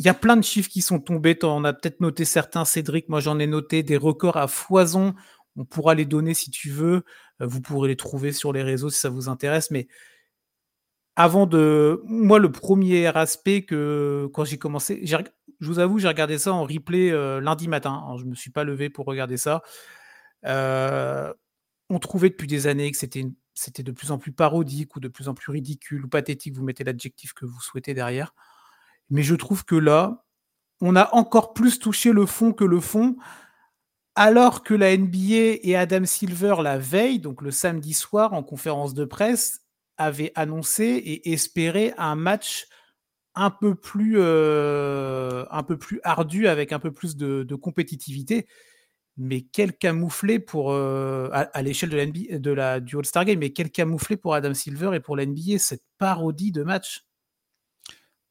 Il y a plein de chiffres qui sont tombés. En as peut-être noté certains, Cédric. Moi, j'en ai noté des records à foison. On pourra les donner si tu veux. Heu, vous pourrez les trouver sur les réseaux si ça vous intéresse, mais avant de moi, le premier aspect que quand j'ai commencé, je vous avoue, j'ai regardé ça en replay, heu, lundi matin, hein. Je me suis pas levé pour regarder ça. Heu, on trouvait depuis des années que c'était c'était de plus en plus parodique ou de plus en plus ridicule ou pathétique, vous mettez l'adjectif que vous souhaitez derrière. Mais je trouve que là, on a encore plus touché le fond que le fond, alors que la NBA et Adam Silver, la veille, donc le samedi soir, en conférence de presse, avaient annoncé et espéré un match un peu plus, heu, un peu plus ardu avec un peu plus de de compétitivité. Mais quel camouflet pour, heu, à à l'échelle de la NBA de la du All-Star Game, mais quel camouflet pour Adam Silver et pour la NBA, cette parodie de match?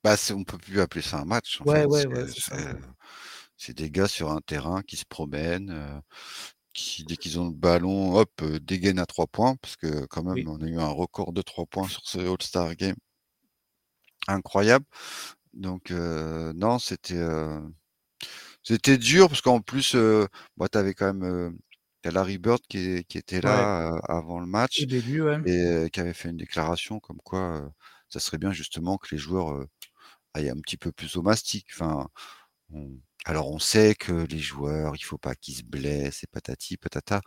Bah, on peut plus appeler ça un match, en Ouais, fait. ouais, C'est, ouais, heu, c'est des gars sur un terrain qui se promènent, heu, qui dès qu'ils ont le ballon, hop, heu, dégaine à 3 points, parce que quand même Oui. on a eu un record de 3 points sur ce All-Star Game incroyable. Donc heu, non, c'était, c'était dur parce qu'en plus, heu, bah, tu avais quand même, Larry Bird qui était là, avant le Au match début, ouais. et qui avait fait une déclaration comme quoi, ça serait bien justement que les joueurs, aillent un petit peu plus au mastic. Enfin, on alors on sait que les joueurs, il faut pas qu'ils se blessent et patati patata,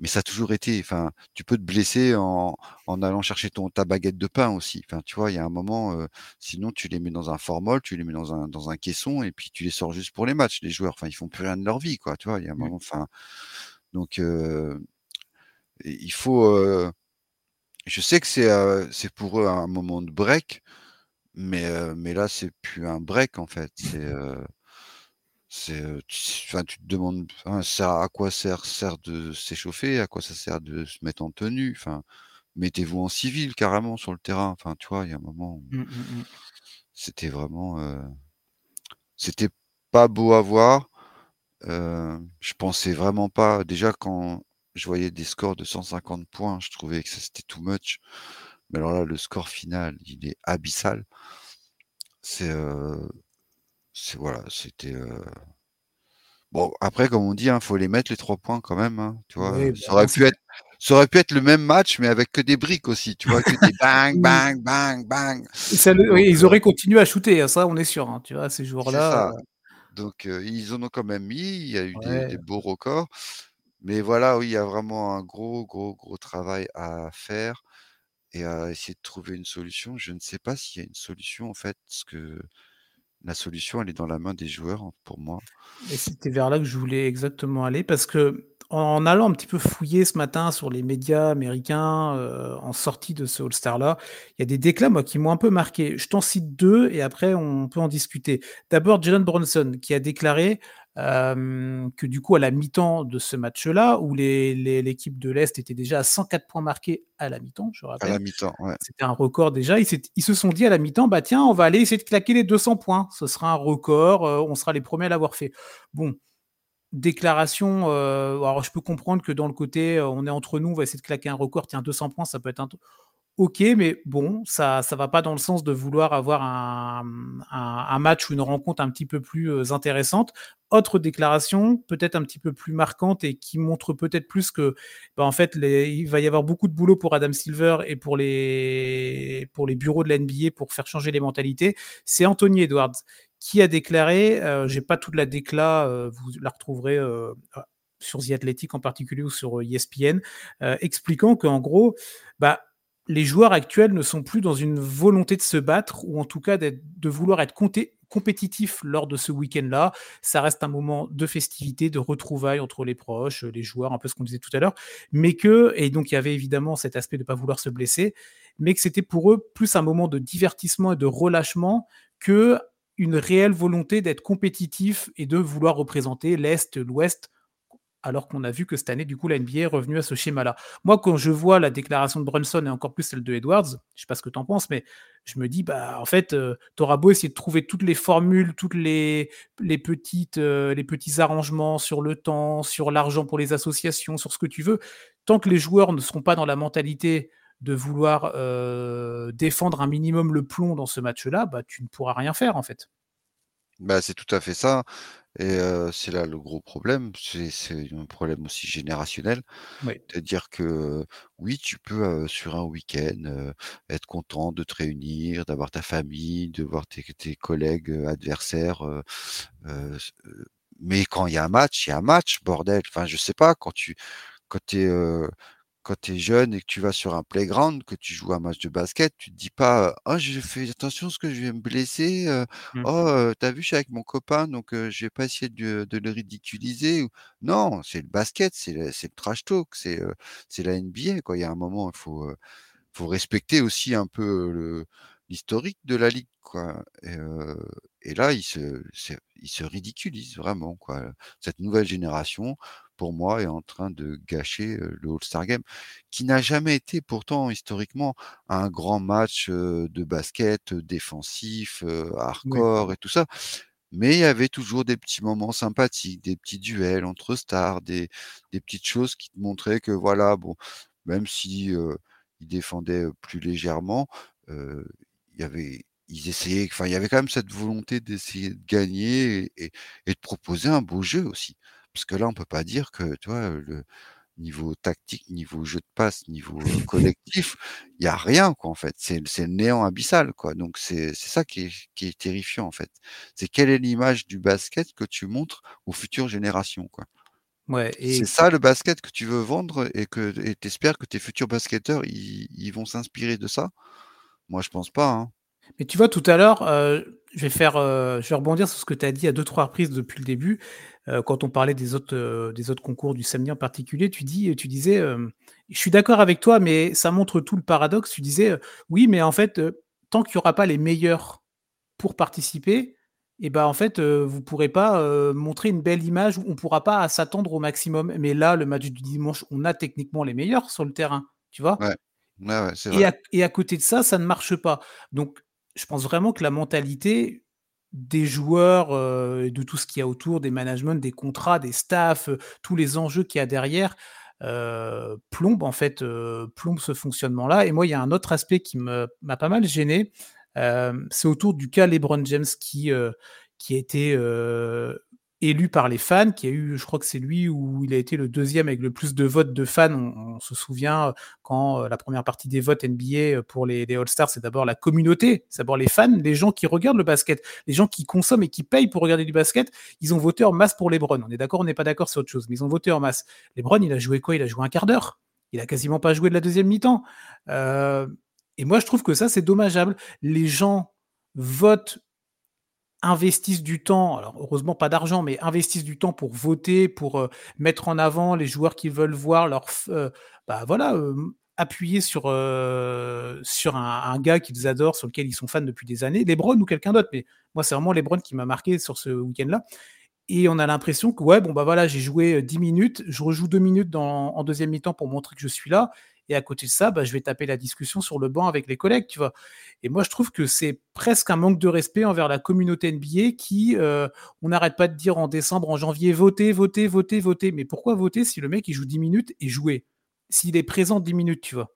mais ça a toujours été enfin, tu peux te blesser en en allant chercher ton ta baguette de pain aussi. Enfin, tu vois, il y a un moment, sinon tu les mets dans un formol, tu les mets dans un dans un caisson et puis tu les sors juste pour les matchs, les joueurs. Enfin, ils font plus rien de leur vie, quoi, tu vois? Il y a un Mmh. moment, enfin, donc il faut, je sais que c'est, pour eux un moment de break, mais mais là, c'est plus un break, en fait. C'est, c'est, enfin, tu te demandes enfin, ça à quoi sert sert de s'échauffer? À quoi ça sert de se mettre en tenue? Enfin, mettez-vous en civil carrément sur le terrain. Enfin, tu vois, il y a un moment où Mmh, mmh mh. c'était vraiment, c'était pas beau à voir. Je pensais vraiment pas déjà quand je voyais des scores de 150 points, je trouvais que c'était too much. Mais alors là, le score final, il est abyssal. C'est voilà, c'était, heu bon après comme on dit, hein, faut les mettre les 3 points quand même, hein, tu vois? Heu, bah, ça aurait pu être ça aurait pu être le même match, mais avec que des briques aussi, tu vois? Que des bang, bang, bang, bang. Ça le Donc oui, ils heu auraient continué à shooter, hein, ça, on est sûr, hein, tu vois? Ces jours-là, ça. heu Donc ils en ont quand même mis, il y a eu des des beaux records. Mais voilà, oui, il y a vraiment un gros, gros, gros travail à faire et à essayer de trouver une solution. Je ne sais pas s'il y a une solution en fait, parce que la solution, elle est dans la main des joueurs, hein, pour moi. Et c'était vers là que je voulais exactement aller parce qu'en allant un petit peu fouiller ce matin sur les médias américains, heu, en sortie de ce All-Star-là, il y a des déclats, moi, qui m'ont un peu marqué. Je t'en cite 2 et après on peut en discuter. D'abord, Jalen Brunson qui a déclaré, que du coup, à la mi-temps de ce match-là, où l'équipe de l'Est était déjà à 104 points marqués à la mi-temps, je rappelle. À la mi-temps, ouais. C'était un record déjà. Ils, ils, se sont dit à la mi-temps, bah tiens, on va aller essayer de claquer les 200 points. Ce sera un record, on sera les premiers à l'avoir fait. Bon, déclaration, euh, alors je peux comprendre que dans le côté, on est entre nous, on va essayer de claquer un record, tiens, 200 points, ça peut être un, ok, mais bon, ça ça va pas dans le sens de vouloir avoir un, match ou une rencontre un petit peu plus euh, intéressante. Autre déclaration, peut-être un petit peu plus marquante et qui montre peut-être plus que, bah, en fait, il va y avoir beaucoup de boulot pour Adam Silver et pour les, pour les bureaux de la NBA pour faire changer les mentalités. C'est Anthony Edwards qui a déclaré, euh, j'ai pas toute la décla, euh, vous la retrouverez euh, sur The Athletic en particulier ou sur ESPN, expliquant qu'en gros, bah, les joueurs actuels ne sont plus dans une volonté de se battre, ou en tout cas de vouloir être compétitifs lors de ce week-end-là. Ça reste un moment de festivité, de retrouvailles entre les proches, les joueurs, un peu ce qu'on disait tout à l'heure, mais que, et donc il y avait évidemment cet aspect de ne pas vouloir se blesser, mais que c'était pour eux plus un moment de divertissement et de relâchement que une réelle volonté d'être compétitif et de vouloir représenter l'Est, l'Ouest alors qu'on a vu que cette année, du coup, la NBA est revenue à ce schéma-là. Moi, quand je vois la déclaration de Brunson et encore plus celle de Edwards, je sais pas ce que tu en penses, mais je me dis, bah, en fait, euh, tu auras beau essayer de trouver toutes les formules, toutes les, les, petites, euh, les petits arrangements sur le temps, sur l'argent pour les associations, sur ce que tu veux, tant que les joueurs ne seront pas dans la mentalité de vouloir euh, défendre un minimum le plomb dans ce match-là, bah, tu ne pourras rien faire, en fait. Bah, c'est tout à fait ça. Et c'est là le gros problème, c'est un problème aussi générationnel. C'est-à-dire que, oui, tu peux, sur un week-end, être content de te réunir, d'avoir ta famille, de voir tes tes collègues, adversaires, mais quand il y a un match, il y a un match, bordel. Enfin, je sais pas, quand tu quand es, quand tu es jeune et que tu vas sur un playground, que tu joues un match de basket, tu te dis pas, «Oh je fais attention ce que je vais me blesser, mmh. oh, tu as vu je suis avec mon copain donc je vais pas essayer de de le ridiculiser» non, c'est le basket, c'est le trash talk, c'est, la NBA quoi. Il y a un moment, il faut, faut respecter aussi un peu l'historique de la ligue quoi et et là, il se il se ridiculise vraiment quoi. Cette nouvelle génération pour moi, est en train de gâcher le All-Star Game, qui n'a jamais été pourtant historiquement un grand match de basket défensif, hardcore et tout ça. Mais il y avait toujours des petits moments sympathiques, des petits duels entre stars, des, des petites choses qui te montraient que voilà, bon, même si ils défendaient plus légèrement, il y avait, ils essayaient, enfin, il y avait quand même cette volonté d'essayer de gagner et, et de proposer un beau jeu aussi. Parce que là, on peut pas dire que, tu vois, le niveau tactique, niveau jeu de passe, niveau collectif, il y a rien, quoi, en fait. C'est le néant abyssal, quoi. Donc c'est ça qui est qui est terrifiant, en fait. C'est quelle est l'image du basket que tu montres aux futures générations, quoi. Ouais C'est ça le basket que tu veux vendre et que tu que tes futurs basketteurs, ils vont s'inspirer de ça? Moi, je pense pas, hein. Mais tu vois, tout à l'heure, je vais faire, je vais rebondir sur ce que tu as dit à deux trois reprises depuis le début. Euh, quand on parlait des autres, euh, des autres concours du samedi en particulier, tu, dis, tu disais, euh, je suis d'accord avec toi, mais ça montre tout le paradoxe. Tu disais, oui, mais en fait, tant qu'il n'y aura pas les meilleurs pour participer, et eh ben en fait, vous ne pourrez pas montrer une belle image, on ne pourra pas s'attendre au maximum. Mais là, le match du dimanche, on a techniquement les meilleurs sur le terrain, tu vois? Ouais. Ouais, c'est vrai. Et, et à côté de ça, ça ne marche pas. Donc, je pense vraiment que la mentalité, des joueurs, euh, de tout ce qu'il y a autour, des managements, des contrats, des staffs, euh, tous les enjeux qu'il y a derrière, euh, plombent en fait, plombe ce fonctionnement-là. Et moi, il y a un autre aspect qui m'a pas mal gêné, c'est autour du cas LeBron James qui, qui a été, élu par les fans, qui a eu, je crois que c'est lui où il a été le deuxième avec le plus de votes de fans. On, se souvient quand euh, la première partie des votes NBA euh, pour les, All-Stars, c'est d'abord la communauté, c'est d'abord les fans, les gens qui regardent le basket, les gens qui consomment et qui payent pour regarder du basket. Ils ont voté en masse pour LeBron. On est d'accord, on n'est pas d'accord, c'est autre chose, mais ils ont voté en masse. LeBron, il a joué quoi? Il a joué un quart d'heure. Il a quasiment pas joué de la deuxième mi-temps. Euh, et moi, je trouve que ça, c'est dommageable. Les gens votent investissent du temps, alors heureusement pas d'argent, mais investissent du temps pour voter, pour euh, mettre en avant les joueurs qu'ils veulent voir, leur, euh, bah voilà, appuyer sur, euh, sur un, gars qu'ils adorent, sur lequel ils sont fans depuis des années, Lebron ou quelqu'un d'autre, mais moi c'est vraiment Lebron qui m'a marqué sur ce week-end-là. Et on a l'impression que, ouais, bon, bah voilà, j'ai joué 10 minutes, je rejoue 2 minutes dans, en deuxième mi-temps pour montrer que je suis là. Et à côté de ça, bah, je vais taper la discussion sur le banc avec les collègues, tu vois. Et moi, je trouve que c'est presque un manque de respect envers la communauté NBA qui, euh, on n'arrête pas de dire en décembre, en janvier, votez, votez, votez, votez. Mais pourquoi voter si le mec, il joue 10 minutes et jouer? S'il est présent 10 minutes, tu vois.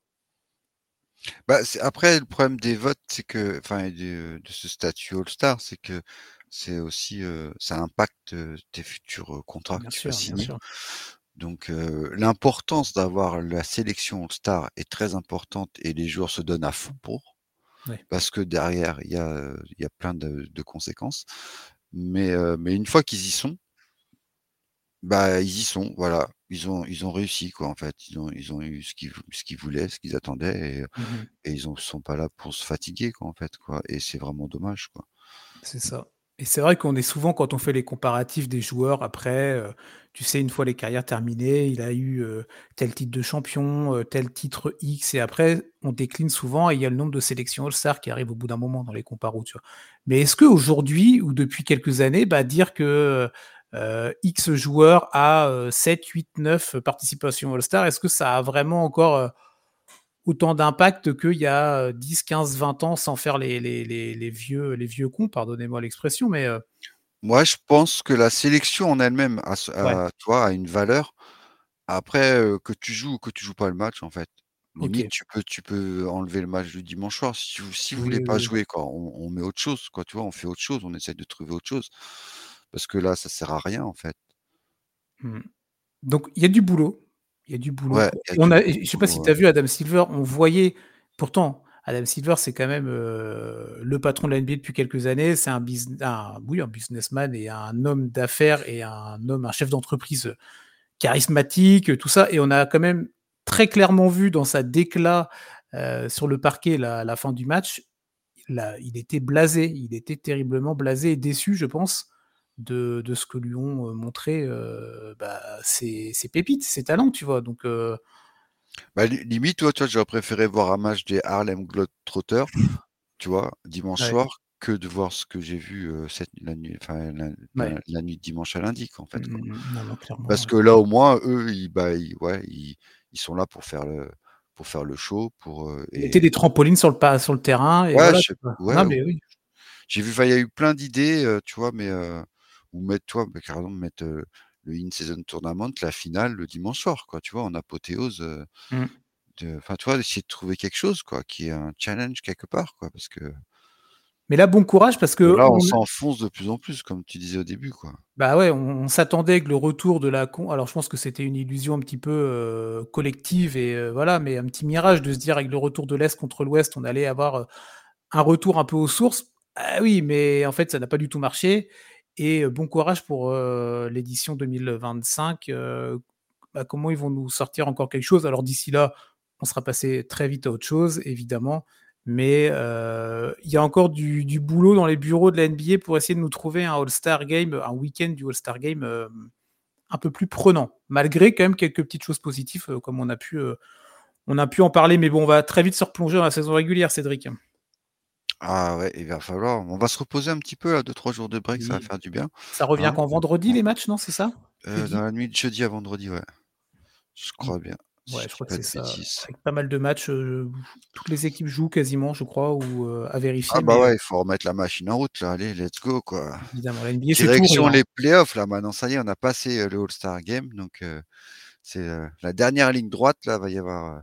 Bah, après, le problème des votes, c'est que, enfin, de, de ce statut All-Star, c'est que c'est aussi, euh, ça impacte tes futurs contrats que tu vas signer. Donc l'importance d'avoir la sélection All-Star est très importante et les joueurs se donnent à fond pour. Parce que derrière, il y a, y a plein de, de conséquences. Mais, mais une fois qu'ils y sont, bah ils y sont, voilà. Ils ont, ils ont réussi, quoi, en fait. Ils ont, ils ont eu ce qu'ils, ce qu'ils voulaient, ce qu'ils attendaient, et, mmh et ils ne sont pas là pour se fatiguer, quoi, en fait, quoi. Et c'est vraiment dommage, quoi. C'est ça. Et c'est vrai qu'on est souvent, quand on fait les comparatifs des joueurs, après, euh, tu sais, une fois les carrières terminées, il a eu euh, tel titre de champion, euh, tel titre X, et après, on décline souvent, et il y a le nombre de sélections All-Star qui arrive au bout d'un moment dans les comparos. Mais est-ce qu'aujourd'hui, ou depuis quelques années, bah, dire que X joueur a 7, 8, 9 participations All-Star, est-ce que ça a vraiment encore autant d'impact qu'il y a 10, 15, 20 ans sans faire les, les, les, vieux, les vieux cons, pardonnez-moi l'expression, mais... Euh Moi, je pense que la sélection en elle-même a, toi, a une valeur. Après, que tu joues ou que tu joues pas le match, en fait. Limite, tu, peux, tu peux enlever le match du dimanche soir. Si, vous si vous voulez pas jouer, quoi, on, met autre chose, quoi, tu vois, on fait autre chose, on essaie de trouver autre chose. Parce que là, ça sert à rien, en fait. Mmh. Donc, il y a du boulot. Il y a du boulot. on a, je sais pas si tu as vu Adam Silver, on voyait, pourtant, Adam Silver, c'est quand même euh, le patron de la NBA depuis quelques années. C'est un, un, oui, un businessman et un homme d'affaires et un homme, un chef d'entreprise charismatique, tout ça. Et on a quand même très clairement vu dans sa déclat euh, sur le parquet la, la fin du match, là, il était blasé, il était terriblement blasé et déçu, je pense de, de, ce que lui ont montré euh, bah, ses, pépites, ses talents, tu vois. Donc, euh... bah, limite, toi, tu vois, j'aurais préféré voir un match des Harlem Globetrotters, tu vois, dimanche soir, que de voir ce que j'ai vu euh, cette, la, nuit, enfin, la, nuit de dimanche à lundi, en fait. Quoi. Mmh, mmh, Parce que là, au moins, eux, ils, bah, ils, ouais, ils, ils, sont là pour faire le, pour faire le show. Pour, euh, et... des trampolines sur le, sur le terrain. Et ouais, voilà, mais oui. J'ai vu, il y a eu plein d'idées, tu vois, mais ou mettre, toi, bah, carrément, mettre le in-season tournament, la finale, le dimanche soir, quoi, tu vois, en apothéose. Mmh. Enfin, tu vois, essayer de trouver quelque chose, quoi, qui est un challenge quelque part, quoi, parce que. Mais là, bon courage parce que. Là, on, s'enfonce de plus en plus, comme tu disais au début, quoi. Bah ouais, on, s'attendait que le retour de la. Alors, je pense que c'était une illusion un petit peu collective et voilà, mais un petit mirage de se dire avec le retour de l'Est contre l'Ouest, on allait avoir un retour un peu aux sources. Ah oui, mais en fait, ça n'a pas du tout marché. Et bon courage pour l'édition 2025. Bah, comment ils vont nous sortir encore quelque chose? Alors d'ici là, on sera passé très vite à autre chose, évidemment. Mais il y a encore du, boulot dans les bureaux de la NBA pour essayer de nous trouver un All-Star Game, un week-end du All-Star Game un peu plus prenant, malgré quand même quelques petites choses positives, comme on a pu, on a pu en parler. Mais bon, on va très vite se replonger dans la saison régulière, Cédric. Ah ouais, il va falloir. On va se reposer un petit peu là, 2-3 jours de break, ça va faire du bien. Ça revient hein? quand? Vendredi les matchs, non C'est ça? Euh, Dans la nuit de jeudi à vendredi, ouais. Je mmh. crois bien. Ouais, je crois que c'est ça. Avec pas mal de matchs, euh, toutes les équipes jouent quasiment, je crois, ou euh, à vérifier. Ah bah ouais, il faut remettre la machine en route là. Allez, let's go quoi. Évidemment, la NBA, Direction les playoffs là. Maintenant, ça y est, on a passé le All-Star Game, donc c'est la dernière ligne droite là. Va y avoir.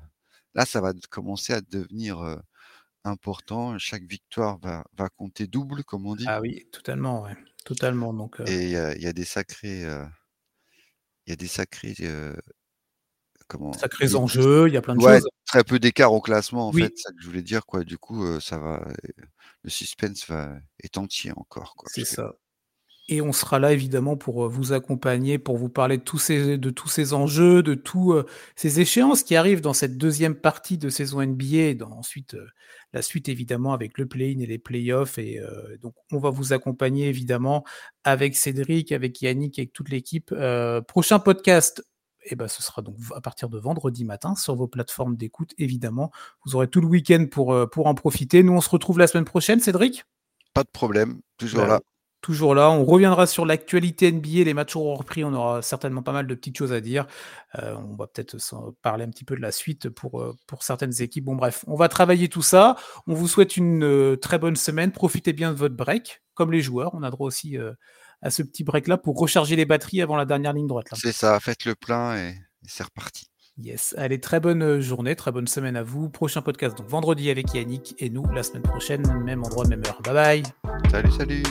là, ça va commencer à devenir important. Chaque victoire va, va compter double, comme on dit. Ah oui, totalement, ouais. Totalement. Donc, Et il y, a des sacrés. Il y a des sacrés. comment Sacrés enjeux, il y a plein de choses. Très peu d'écart au classement, en fait, ça que je voulais dire. Quoi. Du coup, ça va. Le suspense va, est entier encore. C'est ça. Et on sera là évidemment pour vous accompagner, pour vous parler de tous ces, de tous ces enjeux, de tous ces échéances qui arrivent dans cette deuxième partie de saison NBA, dans ensuite la suite évidemment avec le play-in et les play-offs. Et donc on va vous accompagner évidemment avec Cédric, avec Yannick, avec toute l'équipe. prochain podcast, et eh ben, ce sera donc à partir de vendredi matin sur vos plateformes d'écoute, évidemment. Vous aurez tout le week-end pour, pour en profiter. Nous, on se retrouve la semaine prochaine, Cédric? Pas de problème, toujours bah là. Toujours là. On reviendra sur l'actualité NBA, les matchs auront repris, on aura certainement pas mal de petites choses à dire. Euh, on va peut-être parler un petit peu de la suite pour, euh, pour certaines équipes. Bon bref, on va travailler tout ça. On vous souhaite une euh, très bonne semaine. Profitez bien de votre break, comme les joueurs. On a droit aussi à ce petit break-là pour recharger les batteries avant la dernière ligne droite. C'est ça, faites le plein et, c'est reparti. Yes, allez, très bonne journée, très bonne semaine à vous. Prochain podcast donc vendredi avec Yannick et nous la semaine prochaine, même endroit, même heure. Bye bye. Salut, salut.